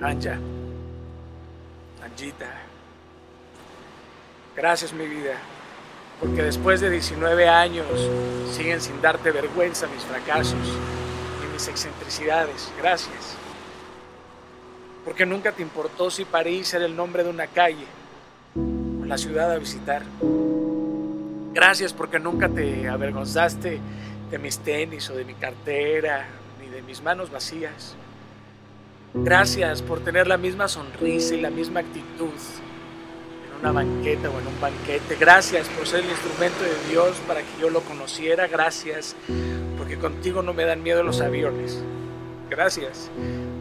Anja, Anjita, gracias mi vida, porque después de 19 años siguen sin darte vergüenza mis fracasos y mis excentricidades. Gracias. Porque nunca te importó si París era el nombre de una calle o la ciudad a visitar. Gracias porque nunca te avergonzaste de mis tenis o de mi cartera, ni de mis manos vacías. Gracias por tener la misma sonrisa y la misma actitud en una banqueta o en un banquete. Gracias por ser el instrumento de Dios para que yo lo conociera. Gracias porque contigo no me dan miedo los aviones. Gracias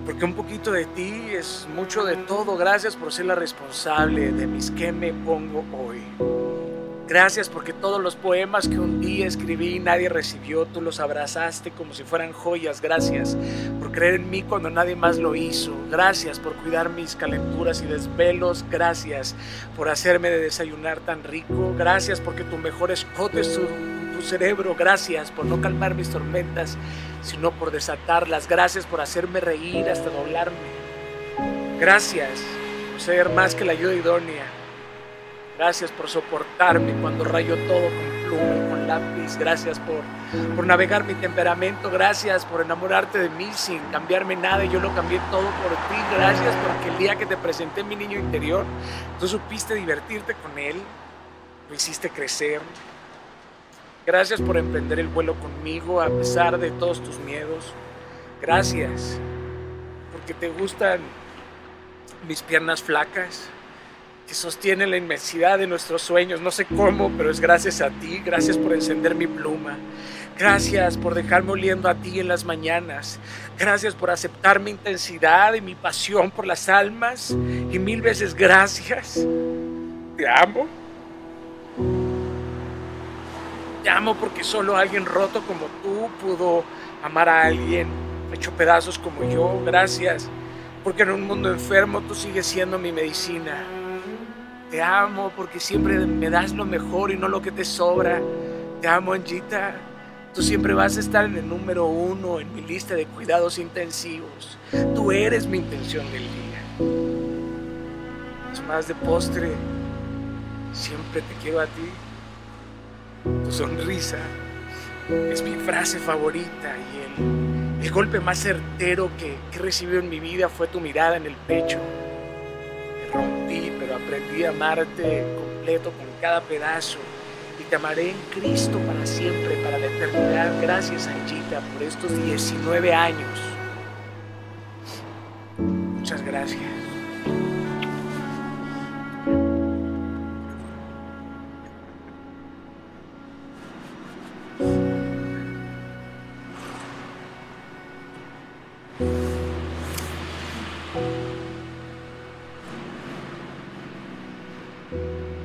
porque un poquito de ti es mucho de todo. Gracias por ser la responsable de mis que me pongo hoy. Gracias porque todos los poemas que un día escribí y nadie recibió, tú los abrazaste como si fueran joyas. Gracias por creer en mí cuando nadie más lo hizo. Gracias por cuidar mis calenturas y desvelos. Gracias por hacerme de desayunar tan rico. Gracias porque tu mejor escote es tu, tu cerebro. Gracias por no calmar mis tormentas, sino por desatarlas. Gracias por hacerme reír hasta doblarme. Gracias por ser más que la ayuda idónea. Gracias por soportarme cuando rayo todo con pluma con lápiz. Gracias por, por navegar mi temperamento. Gracias por enamorarte de mí sin cambiarme nada yo lo cambié todo por ti. Gracias porque el día que te presenté mi niño interior, tú supiste divertirte con él, lo hiciste crecer. Gracias por emprender el vuelo conmigo a pesar de todos tus miedos. Gracias porque te gustan mis piernas flacas que sostiene la inmensidad de nuestros sueños. No sé cómo, pero es gracias a ti. Gracias por encender mi pluma. Gracias por dejarme oliendo a ti en las mañanas. Gracias por aceptar mi intensidad y mi pasión por las almas. Y mil veces gracias. Te amo. Te amo porque solo alguien roto como tú pudo amar a alguien hecho pedazos como yo. Gracias porque en un mundo enfermo tú sigues siendo mi medicina. Te amo porque siempre me das lo mejor y no lo que te sobra. Te amo, Anjita. Tú siempre vas a estar en el número uno en mi lista de cuidados intensivos. Tú eres mi intención del día. Es más de postre. Siempre te quiero a ti. Tu sonrisa es mi frase favorita y el, el golpe más certero que, que he recibido en mi vida fue tu mirada en el pecho aprendí a amarte completo con cada pedazo. Y te amaré en Cristo para siempre, para la eternidad. Gracias, Anchita, por estos 19 años. Muchas gracias. you.